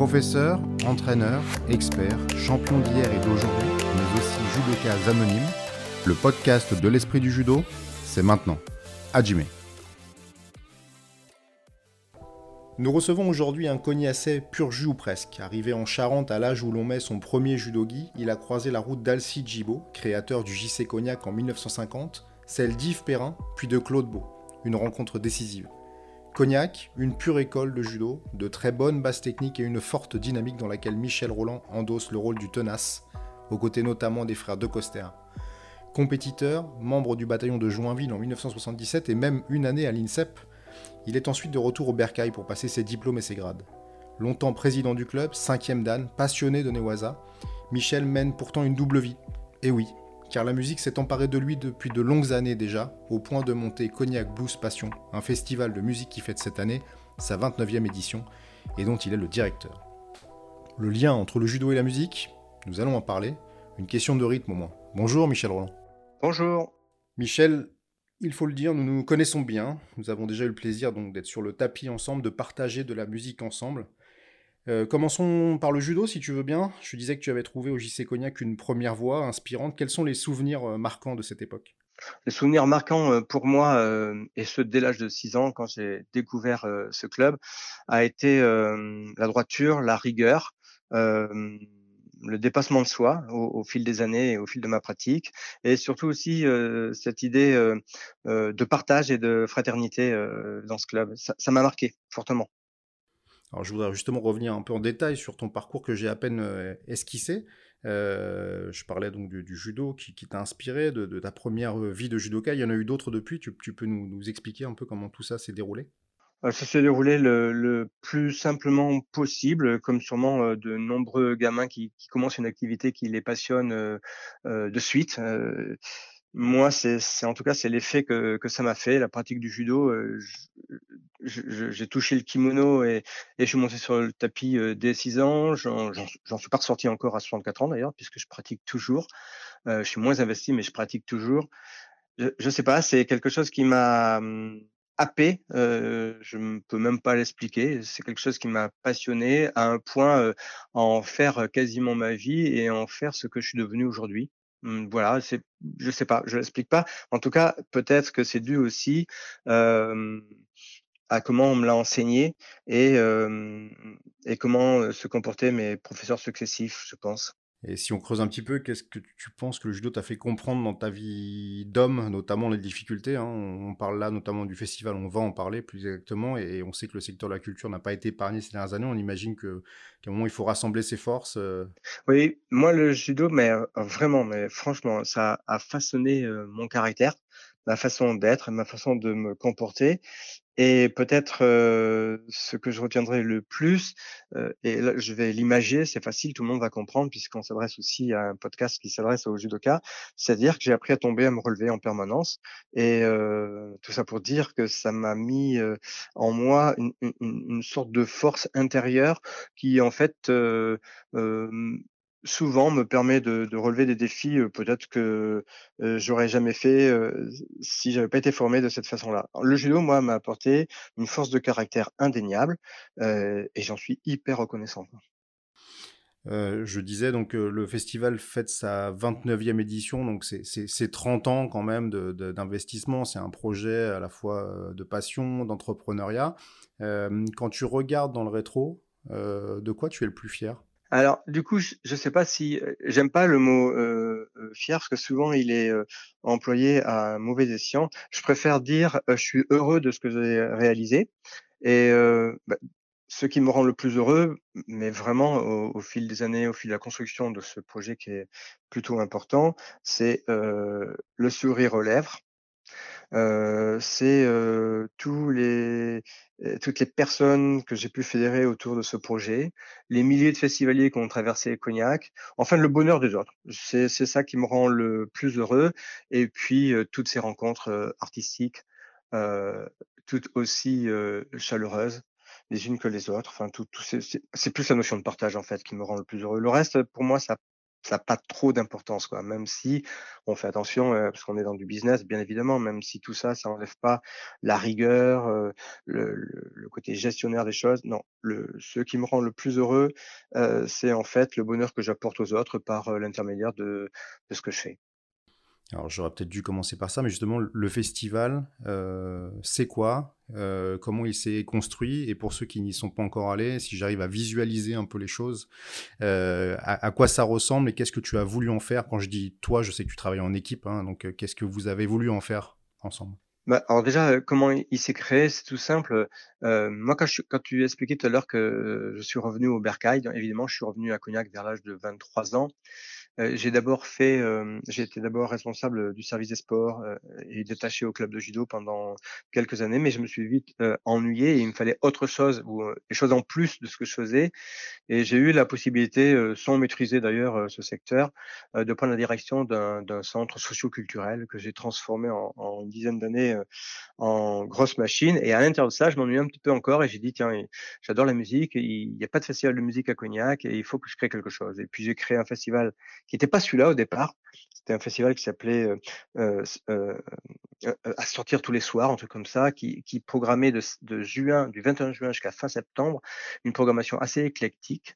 Professeur, entraîneur, expert, champion d'hier et d'aujourd'hui, mais aussi judoka anonyme, le podcast de l'esprit du judo, c'est maintenant. Hajime. Nous recevons aujourd'hui un cognassais pur jus ou presque. Arrivé en Charente à l'âge où l'on met son premier judogi, il a croisé la route d'Alcy Djibo, créateur du JC Cognac en 1950, celle d'Yves Perrin, puis de Claude Beau. Une rencontre décisive. Cognac, une pure école de judo, de très bonnes bases techniques et une forte dynamique dans laquelle Michel Roland endosse le rôle du tenace, aux côtés notamment des frères De Coster. Compétiteur, membre du bataillon de Joinville en 1977 et même une année à l'INSEP, il est ensuite de retour au Bercail pour passer ses diplômes et ses grades. Longtemps président du club, cinquième dan, passionné de Newaza, Michel mène pourtant une double vie. Et oui, car la musique s'est emparée de lui depuis de longues années déjà, au point de monter Cognac Blues Passion, un festival de musique qui fête cette année sa 29e édition et dont il est le directeur. Le lien entre le judo et la musique, nous allons en parler, une question de rythme au moins. Bonjour Michel Roland. Bonjour. Michel, il faut le dire, nous nous connaissons bien. Nous avons déjà eu le plaisir donc d'être sur le tapis ensemble, de partager de la musique ensemble. Euh, commençons par le judo, si tu veux bien. Je disais que tu avais trouvé au JC Cognac une première voix inspirante. Quels sont les souvenirs euh, marquants de cette époque? Les souvenirs marquants euh, pour moi, et ce dès l'âge de 6 ans, quand j'ai découvert ce club, a été la droiture, la rigueur le dépassement de soi au, fil des années et au fil de ma pratique, et surtout aussi cette idée de partage et de fraternité dans ce club. Ça m'a marqué fortement. Alors je voudrais justement revenir un peu en détail sur ton parcours que j'ai à peine esquissé. je parlais donc du, judo qui, t'a inspiré, de, ta première vie de judoka. Il y en a eu d'autres depuis. Tu, peux nous expliquer un peu comment tout ça s'est déroulé? Ça s'est déroulé le, plus simplement possible, comme sûrement euh, de nombreux gamins qui, commencent une activité qui les passionne euh, euh, de suite. Moi, c'est en tout cas c'est l'effet que, que ça m'a fait. La pratique du judo, j'ai touché le kimono et, et, je suis monté sur le tapis dès 6 ans. J'en suis pas ressorti encore à 64 ans d'ailleurs, puisque je pratique toujours. je suis moins investi, mais je pratique toujours. Je, je sais pas, c'est quelque chose qui m'a hum, happé, euh, je ne peux même pas l'expliquer. C'est quelque chose qui m'a passionné à un point euh, à en faire quasiment ma vie et en faire ce que je suis devenu aujourd'hui. Mmh, voilà, c'est, je sais pas, je l'explique pas. En tout cas, peut-être que c'est dû aussi à comment on me l'a enseigné et comment se comportaient mes professeurs successifs, je pense. Et si on creuse un petit peu, qu'est-ce que tu penses que le judo t'a fait comprendre dans ta vie d'homme, notamment les difficultés hein? On parle là notamment du festival, on va en parler plus exactement, et on sait que le secteur de la culture n'a pas été épargné ces dernières années. On imagine qu'à un moment, il faut rassembler ses forces. Euh. Oui, moi, le judo, mais euh, vraiment, mais franchement, ça a façonné euh, mon caractère ma façon d'être, ma façon de me comporter. Et peut-être ce que je retiendrai le plus, et là, je vais l'imager, c'est facile, tout le monde va comprendre puisqu'on s'adresse aussi à un podcast qui s'adresse aux judokas, c'est-à-dire que j'ai appris à tomber, à me relever en permanence. Et tout ça pour dire que ça m'a mis en moi une, une, une, sorte de force intérieure qui en fait souvent me permet de, relever des défis peut-être que euh, j'aurais jamais fait si j'avais pas été formé de cette façon-là. Le judo, moi, m'a apporté une force de caractère indéniable et j'en suis hyper reconnaissant. Euh, je disais donc le festival fête sa 29e édition, donc c'est 30 ans quand même d'investissement. C'est un projet à la fois de passion, d'entrepreneuriat. Euh, quand tu regardes dans le rétro, de quoi tu es le plus fier? Alors, du coup, je ne sais pas si euh, j'aime pas le mot euh, euh, fier parce que souvent il est employé à mauvais escient. Je préfère dire je suis heureux de ce que j'ai réalisé et bah, ce qui me rend le plus heureux, mais vraiment au, fil des années, au fil de la construction de ce projet qui est plutôt important, c'est le sourire aux lèvres, c'est tous les toutes les personnes que j'ai pu fédérer autour de ce projet, les milliers de festivaliers qui ont traversé Cognac, enfin le bonheur des autres. C'est ça qui me rend le plus heureux. Et puis toutes ces rencontres artistiques, toutes aussi chaleureuses les unes que les autres. Enfin, tout, tout c'est plus la notion de partage en fait qui me rend le plus heureux. Le reste, pour moi, ça ça n'a pas trop d'importance, quoi. Même si on fait attention, euh, parce qu'on est dans du business, bien évidemment, même si tout ça, ça n'enlève pas la rigueur, le, côté gestionnaire des choses. Non, le, ce qui me rend le plus heureux, c'est en fait le bonheur que j'apporte aux autres par l'intermédiaire de, de ce que je fais. Alors j'aurais peut-être dû commencer par ça, mais justement le festival, euh, c'est quoi euh, Comment il s'est construit Et pour ceux qui n'y sont pas encore allés, si j'arrive à visualiser un peu les choses, euh, à, quoi ça ressemble et qu'est-ce que tu as voulu en faire? Quand je dis toi, je sais que tu travailles en équipe, hein, donc qu'est-ce que vous avez voulu en faire ensemble? Bah, alors déjà, comment il s'est créé, c'est tout simple. moi, quand, tu expliquais tout à l'heure que je suis revenu au Bercail, évidemment, je suis revenu à Cognac vers l'âge de 23 ans. Euh, j'ai d'abord fait, euh, j'ai été d'abord responsable du service des sports euh, et détaché au club de judo pendant quelques années, mais je me suis vite ennuyé et il me fallait autre chose ou des choses en plus de ce que je faisais. Et j'ai eu la possibilité, sans maîtriser d'ailleurs ce secteur, de prendre la direction d'un centre socio-culturel que j'ai transformé en, en, une dizaine d'années en grosse machine. Et à l'intérieur de ça, je m'ennuie un petit peu encore et j'ai dit tiens, j'adore la musique, il n'y a pas de festival de musique à Cognac et il faut que je crée quelque chose. Et puis j'ai créé un festival qui n'était pas celui-là au départ. C'était un festival qui s'appelait euh, euh, euh, À sortir tous les soirs, un truc comme ça, qui, programmait de, de, juin, du 21 juin jusqu'à fin septembre, une programmation assez éclectique.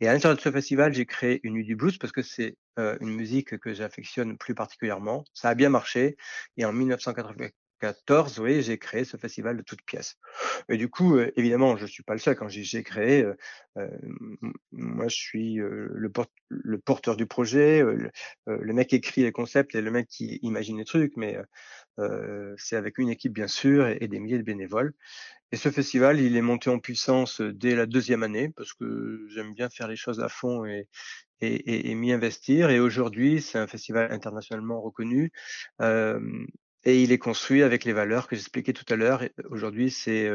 Et à l'intérieur de ce festival, j'ai créé une nuit du blues parce que c'est une musique que j'affectionne plus particulièrement. Ça a bien marché. Et en 1980, 14, oui, j'ai créé ce festival de toutes pièces. Et du coup, euh, évidemment, je ne suis pas le seul. Quand j'ai créé, euh, euh, moi, je suis le, porteur du projet, le, mec qui écrit les concepts et le mec qui imagine les trucs, mais c'est avec une équipe, bien sûr, et, des milliers de bénévoles. Et ce festival, il est monté en puissance dès la deuxième année, parce que j'aime bien faire les choses à fond et, et, et m'y investir. Et aujourd'hui, c'est un festival internationalement reconnu. Et il est construit avec les valeurs que j'expliquais tout à l'heure. Aujourd'hui, c'est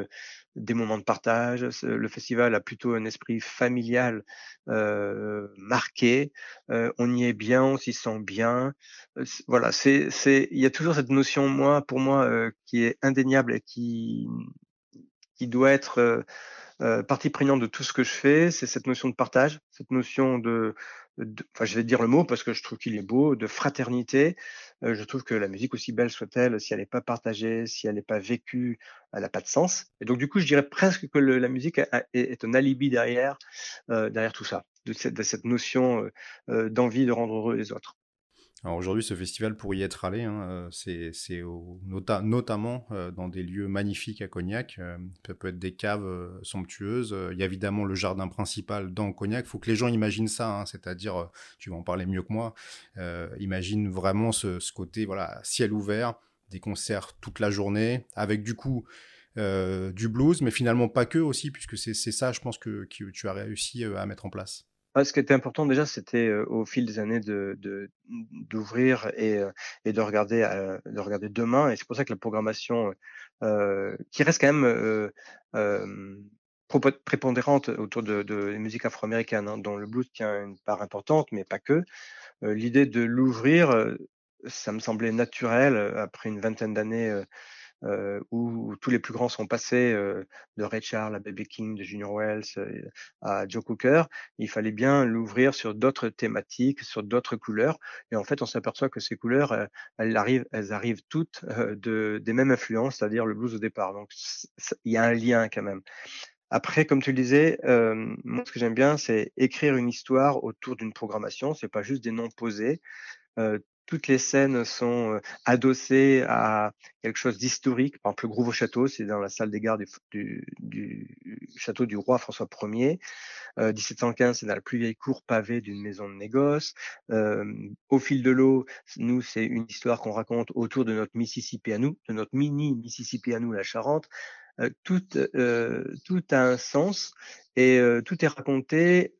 des moments de partage. Le festival a plutôt un esprit familial euh, marqué. Euh, on y est bien, on s'y sent bien. Voilà, c'est, c'est, il y a toujours cette notion, moi, pour moi, qui est indéniable et qui, qui doit être partie prenante de tout ce que je fais. C'est cette notion de partage, cette notion de, enfin, je vais dire le mot parce que je trouve qu'il est beau, de fraternité. Euh, je trouve que la musique, aussi belle soit-elle, si elle n'est pas partagée, si elle n'est pas vécue, elle n'a pas de sens. Et donc, du coup, je dirais presque que la musique est, un alibi derrière, euh, derrière tout ça, de cette, notion euh, d'envie de rendre heureux les autres. Alors aujourd'hui, ce festival, pour y être allé, hein, euh, c'est notamment euh, dans des lieux magnifiques à Cognac. Euh, ça peut être des caves somptueuses. Il y a évidemment le jardin principal dans Cognac. Il faut que les gens imaginent ça, hein, c'est-à-dire, tu vas en parler mieux que moi, imagine vraiment ce, côté voilà ciel ouvert, des concerts toute la journée, avec du coup du blues, mais finalement pas que aussi, puisque c'est ça, je pense, que tu as réussi à mettre en place ce qui était important déjà, c'était au fil des années d'ouvrir et, de regarder de regarder demain. Et c'est pour ça que la programmation, qui reste quand même prépondérante autour de, de musiques afro-américaines, hein, dont le blues tient une part importante, mais pas que. L'idée de l'ouvrir, ça me semblait naturel après une vingtaine d'années où, tous les plus grands sont passés euh, de Ray Charles à Baby King, de Junior Wells euh, à Joe Cooker, il fallait bien l'ouvrir sur d'autres thématiques, sur d'autres couleurs. Et en fait, on s'aperçoit que ces couleurs, elles, arrivent, elles arrivent toutes de, des mêmes influences, c'est-à-dire le blues au départ. Donc, il y a un lien quand même. Après, comme tu le disais, euh, moi, ce que j'aime bien, c'est écrire une histoire autour d'une programmation. C'est pas juste des noms posés. Euh, toutes les scènes sont adossées à quelque chose d'historique. Par exemple, le Groove au château, c'est dans la salle des gardes du, du, château du roi François Ier. Euh, 1715, c'est dans la plus vieille cour pavée d'une maison de négoce. Euh, au fil de l'eau, nous, c'est une histoire qu'on raconte autour de notre Mississippi à nous, de notre mini Mississippi à nous, la Charente. Euh, tout, tout a un sens et tout est raconté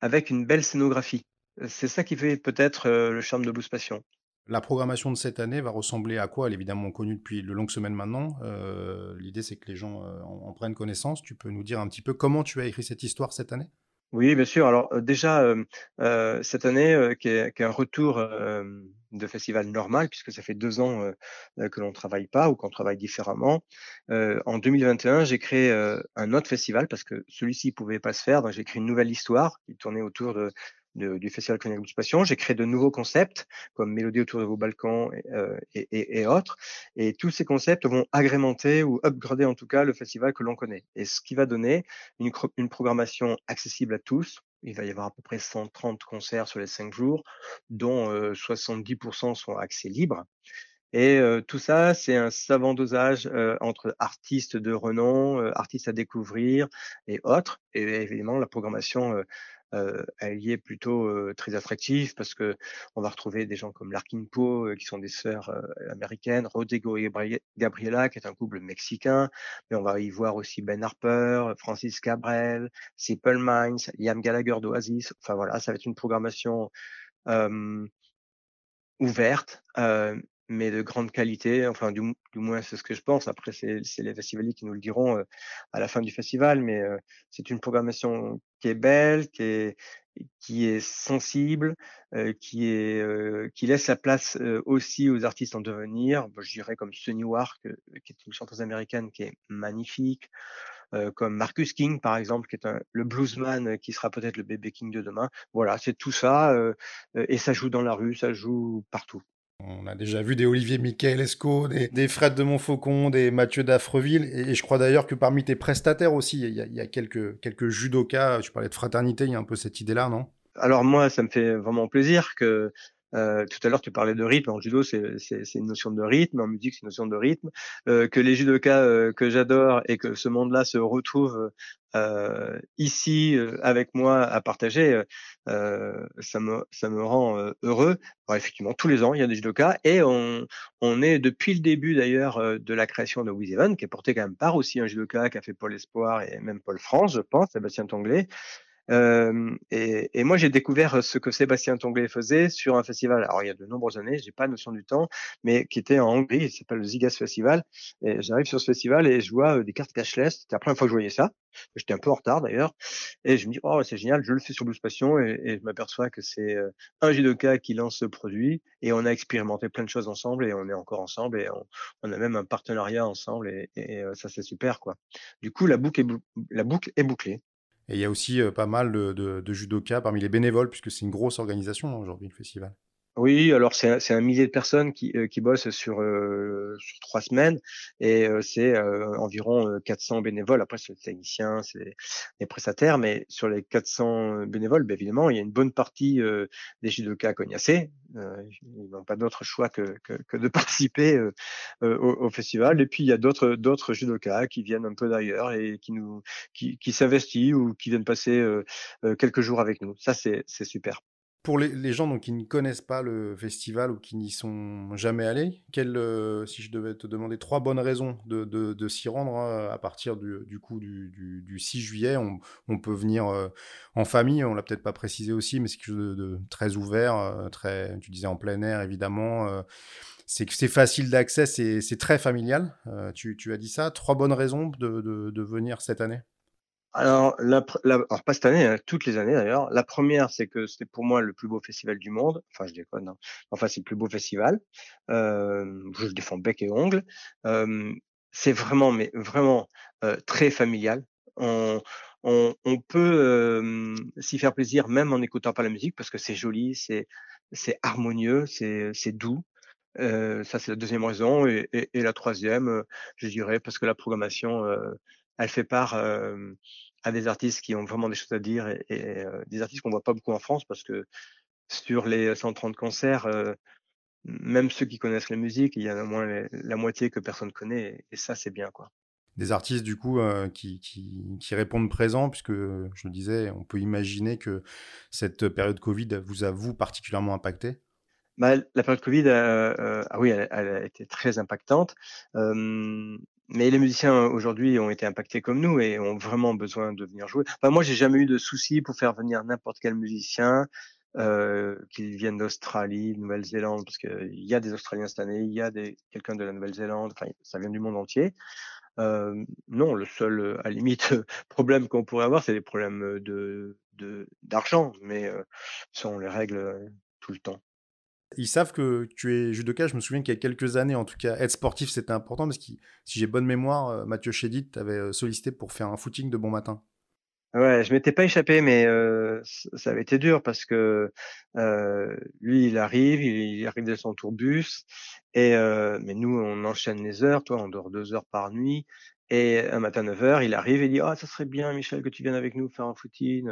avec une belle scénographie. C'est ça qui fait peut-être le charme de Blues Passion. La programmation de cette année va ressembler à quoi? Elle est évidemment connue depuis de longues semaines maintenant. L'idée, c'est que les gens en, prennent connaissance. Tu peux nous dire un petit peu comment tu as écrit cette histoire cette année? Oui, bien sûr. Alors déjà, cette année, qui est, un retour de festival normal, puisque ça fait deux ans que l'on ne travaille pas ou qu'on travaille différemment. en 2021, j'ai créé un autre festival parce que celui-ci ne pouvait pas se faire. Donc j'ai créé une nouvelle histoire qui tournait autour de, du Festival Cognac Passion. J'ai créé de nouveaux concepts comme Mélodie autour de vos balcons et, et, et, autres. Et tous ces concepts vont agrémenter ou upgrader en tout cas le festival que l'on connaît. Et ce qui va donner une, une programmation accessible à tous, il va y avoir à peu près 130 concerts sur les cinq jours, dont 70% sont accès libre. Et tout ça, c'est un savant dosage entre artistes de renom, artistes à découvrir et autres. Et évidemment, la programmation euh, elle y est plutôt très attractive parce que on va retrouver des gens comme Larkin Poe qui sont des sœurs américaines, Rodrigo et Gabriela qui est un couple mexicain, mais on va y voir aussi Ben Harper, Francis Cabrel, Simple Minds, Liam Gallagher d'Oasis. Enfin voilà, ça va être une programmation ouverte, mais de grande qualité. Enfin, du, moins, c'est ce que je pense. Après, c'est les festivaliers qui nous le diront à la fin du festival, mais c'est une programmation qui est belle, qui est, qui est sensible, qui, est, qui laisse la place aussi aux artistes en devenir. je dirais comme Sunny Wark, qui est une chanteuse américaine qui est magnifique. comme Marcus King, par exemple, qui est un, le bluesman qui sera peut-être le bébé King de demain. Voilà, c'est tout ça. et ça joue dans la rue, ça joue partout. On a déjà vu des Olivier Michael Esco, des, Fred de Montfaucon, des Mathieu d'Affreville, et, je crois d'ailleurs que parmi tes prestataires aussi, il y a, quelques, quelques judokas, tu parlais de fraternité, il y a un peu cette idée-là, non? Alors moi, ça me fait vraiment plaisir que euh, tout à l'heure, tu parlais de rythme. En judo, c'est une notion de rythme. En musique, c'est une notion de rythme. Euh, que les judokas euh, que j'adore et que ce monde-là se retrouve euh, ici euh, avec moi à partager, ça me ça me rend heureux. effectivement, tous les ans, il y a des judokas et on on est depuis le début d'ailleurs de la création de With Even, qui est porté quand même par aussi un judoka qui a fait Paul Espoir et même Paul France, je pense, Sébastien Tonglé. Euh, et, et, moi, j'ai découvert ce que Sébastien Tonglé faisait sur un festival. Alors, il y a de nombreuses années, j'ai pas notion du temps, mais qui était en Hongrie. Il s'appelle le Zigas Festival. Et j'arrive sur ce festival et je vois des cartes cashless. C'était la première fois que je voyais ça. J'étais un peu en retard d'ailleurs. Et je me dis, oh, c'est génial, je le fais sur Blues Passion. Et, je m'aperçois que c'est un judoka qui lance ce produit. Et on a expérimenté plein de choses ensemble et on est encore ensemble. Et on, a même un partenariat ensemble. Et, ça, c'est super, quoi. Du coup, la boucle est bouclée. Et il y a aussi pas mal de, de, de judokas parmi les bénévoles, puisque c'est une grosse organisation hein, aujourd'hui, le festival. Oui, alors c'est un millier de personnes qui, euh, qui bossent sur, euh, sur trois semaines et euh, c'est environ 400 bénévoles. Après, c'est les techniciens, c'est les prestataires, mais sur les 400 bénévoles, bien évidemment, il y a une bonne partie des judokas cognacés. ils n'ont pas d'autre choix que, que, que, de participer au, au, festival. Et puis, il y a d'autres d'autres judokas qui viennent un peu d'ailleurs et qui nous qui, qui s'investissent ou qui viennent passer quelques jours avec nous. Ça, c'est super. Pour les, gens donc, qui ne connaissent pas le festival ou qui n'y sont jamais allés, euh, si je devais te demander trois bonnes raisons de, s'y rendre hein, à partir du, coup du, du, 6 juillet, on, peut venir euh, en famille, on l'a peut-être pas précisé aussi, mais c'est quelque chose de, très ouvert, euh, très, tu disais en plein air évidemment. c'est que c'est facile d'accès, c'est très familial. Tu, as dit ça. Trois bonnes raisons de venir cette année? Alors, la, alors, pas cette année, hein, toutes les années d'ailleurs. La première, c'est que c'était pour moi le plus beau festival du monde. Enfin, je déconne, non. Enfin, c'est le plus beau festival. Euh, je le défends bec et ongle. Euh, c'est vraiment, mais vraiment euh, très familial. On, on, on peut s'y faire plaisir même en n'écoutant pas la musique parce que c'est joli, c'est harmonieux, c'est c'est doux. Euh, ça, c'est la deuxième raison. Et, et, et, la troisième, je dirais, parce que la programmation, elle fait part à des artistes qui ont vraiment des choses à dire et, des artistes qu'on voit pas beaucoup en France parce que sur les 130 concerts, même ceux qui connaissent la musique, il y en a au moins la moitié que personne connaît et, ça c'est bien quoi. Des artistes du coup qui, qui, qui, répondent présent puisque je le disais, on peut imaginer que cette période Covid vous a vous particulièrement impacté? Bah, la période Covid, euh, ah oui, elle, elle, a été très impactante. Euh, mais les musiciens aujourd'hui ont été impactés comme nous et ont vraiment besoin de venir jouer. Enfin, moi, j'ai jamais eu de souci pour faire venir n'importe quel musicien, euh, qu'il vienne d'Australie, de Nouvelle-Zélande, parce qu'il y a des Australiens cette année, il y a des quelqu'un de la Nouvelle-Zélande, enfin, ça vient du monde entier. Euh, non, le seul, à limite, problème qu'on pourrait avoir, c'est des problèmes de d'argent, mais euh, sont les règles euh, tout le temps. Ils savent que tu es judoka. Je me souviens qu'il y a quelques années, en tout cas, être sportif, c'était important parce que si j'ai bonne mémoire, euh, Mathieu Chédid t'avait euh, sollicité pour faire un footing de bon matin. Ouais, je m'étais pas échappé, mais euh, ça avait été dur parce que lui, il arrive, il, arrive de son tourbus, et mais nous, on enchaîne les heures. Toi, on dort deux heures par nuit, et un matin 9 heures, il arrive et dit ah ça serait bien, Michel, que tu viennes avec nous faire un footing.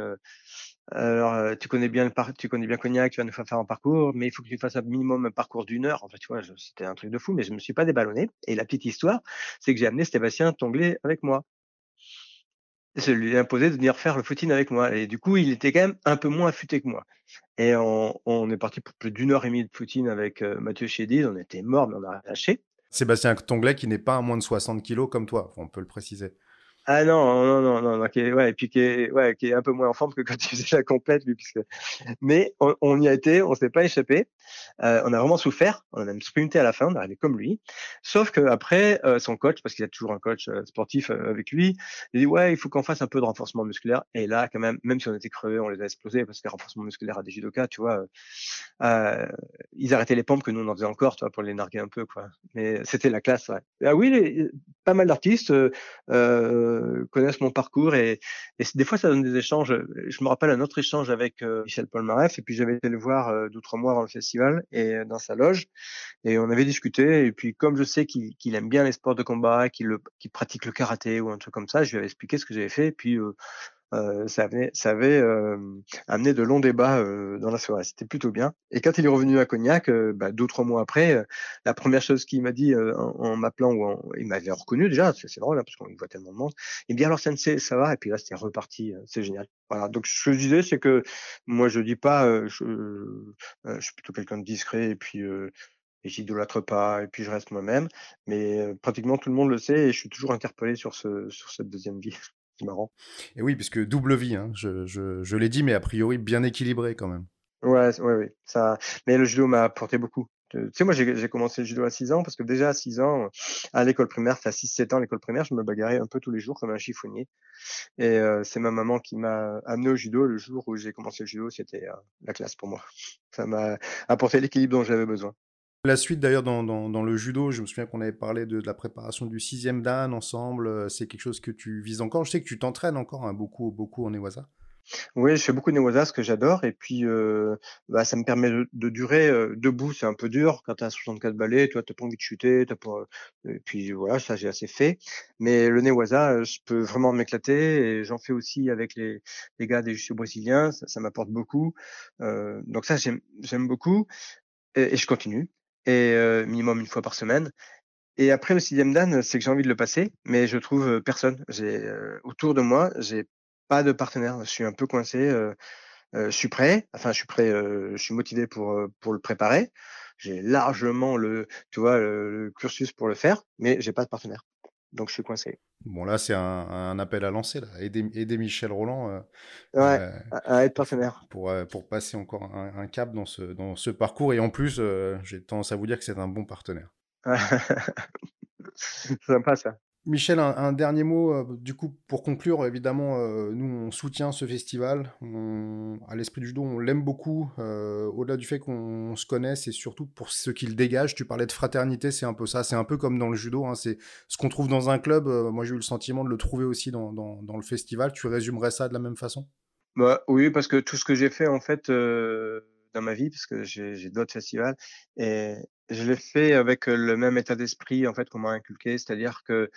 Alors, tu connais bien tu connais bien Cognac, tu vas nous faire un parcours, mais il faut que tu fasses un minimum un parcours d'une heure. En fait, tu vois, c'était un truc de fou, mais je me suis pas déballonné. Et la petite histoire, c'est que j'ai amené Sébastien Tonglet avec moi je lui ai imposé de venir faire le footing avec moi. Et du coup, il était quand même un peu moins affûté que moi. Et on, on est parti pour plus d'une heure et demie de footing avec euh, Mathieu Chédid. On était mort, mais on a lâché. Sébastien Tonglet qui n'est pas à moins de 60 kilos comme toi, on peut le préciser. Ah non, non, non, non, non qui est, ouais, et puis qui est, ouais, qui est un peu moins en forme que quand tu faisais la complète, lui, puisque... Mais on, on y a été, on s'est pas échappé. Euh, on a vraiment souffert. On a même sprinté à la fin, on est arrivé comme lui. Sauf que après, euh, son coach, parce qu'il a toujours un coach euh, sportif euh, avec lui, il dit ouais, il faut qu'on fasse un peu de renforcement musculaire. Et là, quand même, même si on était crevés, on les a explosés parce que renforcement musculaire à des judokas, tu vois, euh, ils arrêtaient les pompes que nous on en faisait encore, tu vois, pour les narguer un peu, quoi. Mais c'était la classe, ouais. Ah oui, pas mal d'artistes. Euh, connaissent mon parcours et, des fois ça donne des échanges. Je me rappelle un autre échange avec euh, Michel Polnareff et puis j'avais été le voir euh, deux trois mois avant le festival et dans sa loge et on avait discuté et puis comme je sais qu'il aime bien les sports de combat, qu'il pratique le karaté ou un truc comme ça, je lui avais expliqué ce que j'avais fait et puis euh, ça, avait, ça avait euh, amené de longs débats euh, dans la soirée. C'était plutôt bien. Et quand il est revenu à Cognac, bah, deux trois mois après, la première chose qu'il m'a dit en, m'appelant, ou il m'avait reconnu déjà, c'est drôle hein, parce qu'on voit tellement de monde. Il me dit alors Sensei, ça va? Et puis là, c'était reparti. c'est génial. Voilà. Donc ce que je disais, c'est que moi, je dis pas, je, je suis plutôt quelqu'un de discret et puis et j'idolâtre pas et puis je reste moi-même. Mais pratiquement tout le monde le sait et je suis toujours interpellé sur ce sur cette deuxième vie. C'est marrant. Et oui, puisque double vie, hein, je, je, je l'ai dit, mais a priori bien équilibré quand même. Ouais, ouais, ouais. Ça... Mais le judo m'a apporté beaucoup. Tu sais, moi, j'ai commencé le judo à 6 ans parce que déjà à 6 ans, à l'école primaire, à 6-7 ans à l'école primaire, je me bagarrais un peu tous les jours comme un chiffonnier. Et euh, c'est ma maman qui m'a amené au judo. Le jour où j'ai commencé le judo, c'était euh, la classe pour moi. Ça m'a apporté l'équilibre dont j'avais besoin. La suite d'ailleurs dans, le judo, je me souviens qu'on avait parlé de, la préparation du sixième dan ensemble. Euh, c'est quelque chose que tu vises encore. Je sais que tu t'entraînes encore hein, beaucoup, beaucoup en Newaza. Oui, je fais beaucoup de ce que j'adore. Et puis, euh, bah, ça me permet de, durer euh, debout. C'est un peu dur quand tu as 64 balais. Toi, tu pas envie de chuter. As pas... Et puis voilà, ça j'ai assez fait. Mais le Newaza, je peux vraiment m'éclater. Et j'en fais aussi avec les, gars des jiu brésiliens. Ça m'apporte beaucoup. donc ça, j'aime beaucoup. et, je continue et euh, minimum une fois par semaine. Et après le sixième dan, c'est que j'ai envie de le passer, mais je trouve personne. J'ai euh, autour de moi, j'ai pas de partenaire. Je suis un peu coincé. je suis prêt. Enfin, je suis prêt. je suis motivé pour pour le préparer. J'ai largement le, tu vois, le, cursus pour le faire, mais j'ai pas de partenaire. Donc je suis coincé. Bon là, c'est un, appel à lancer là. Aider, Michel Roland. ouais, à, être partenaire. Pour, pour passer encore un, cap dans ce, dans ce parcours. Et en plus, j'ai tendance à vous dire que c'est un bon partenaire. c'est sympa ça. Michel, un, dernier mot, euh, du coup, pour conclure, évidemment, euh, nous, on soutient ce festival. à l'esprit du judo, on l'aime beaucoup, euh, au-delà du fait qu'on se connaisse et surtout pour ce qu'il dégage. Tu parlais de fraternité, c'est un peu ça. C'est un peu comme dans le judo, hein, c'est ce qu'on trouve dans un club. moi, j'ai eu le sentiment de le trouver aussi dans, le festival. Tu résumerais ça de la même façon? Bah, Oui, parce que tout ce que j'ai fait, en fait, dans ma vie, parce que j'ai d'autres festivals, et, je l'ai fait avec le même état d'esprit en fait qu'on m'a inculqué, c'est-à-dire que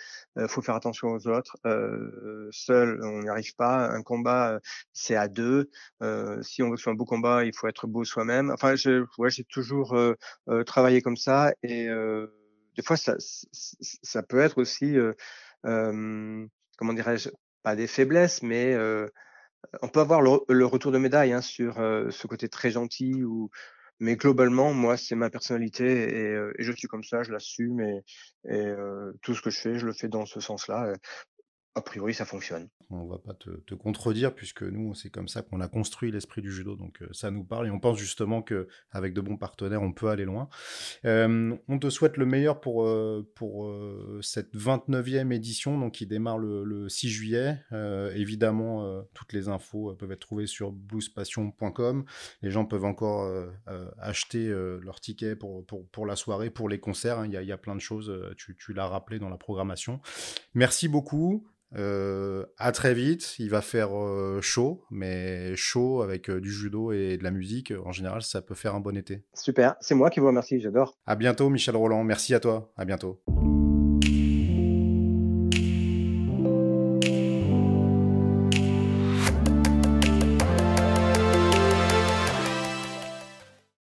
faut faire attention aux autres. Euh, seul, on n'y arrive pas. Un combat, c'est à deux. Euh, si on veut faire un beau combat, il faut être beau soi-même. Enfin, je, ouais, j'ai toujours travaillé comme ça et des fois, ça, ça peut être aussi, comment dirais-je, pas des faiblesses, mais on peut avoir le, le retour de médaille hein, sur ce côté très gentil ou mais globalement, moi, c'est ma personnalité et, euh, et, je suis comme ça, je l'assume et, euh, tout ce que je fais, je le fais dans ce sens-là a priori, ça fonctionne. On va pas te, contredire puisque nous, c'est comme ça qu'on a construit l'esprit du judo, donc euh, ça nous parle et on pense justement que avec de bons partenaires, on peut aller loin. Euh, on te souhaite le meilleur pour euh, pour cette 29e édition, donc qui démarre le, 6 juillet. évidemment, toutes les infos peuvent être trouvées sur bluespassion.com. Les gens peuvent encore acheter leur ticket pour, pour, la soirée, pour les concerts. Hein. Il y, a, y, a, plein de choses. tu, tu l'as rappelé dans la programmation. Merci beaucoup. Euh, à très vite. Il va faire euh, chaud, mais chaud avec euh, du judo et de la musique. En général, ça peut faire un bon été. Super. C'est moi qui vous remercie. J'adore. À bientôt, Michel Roland. Merci à toi. À bientôt.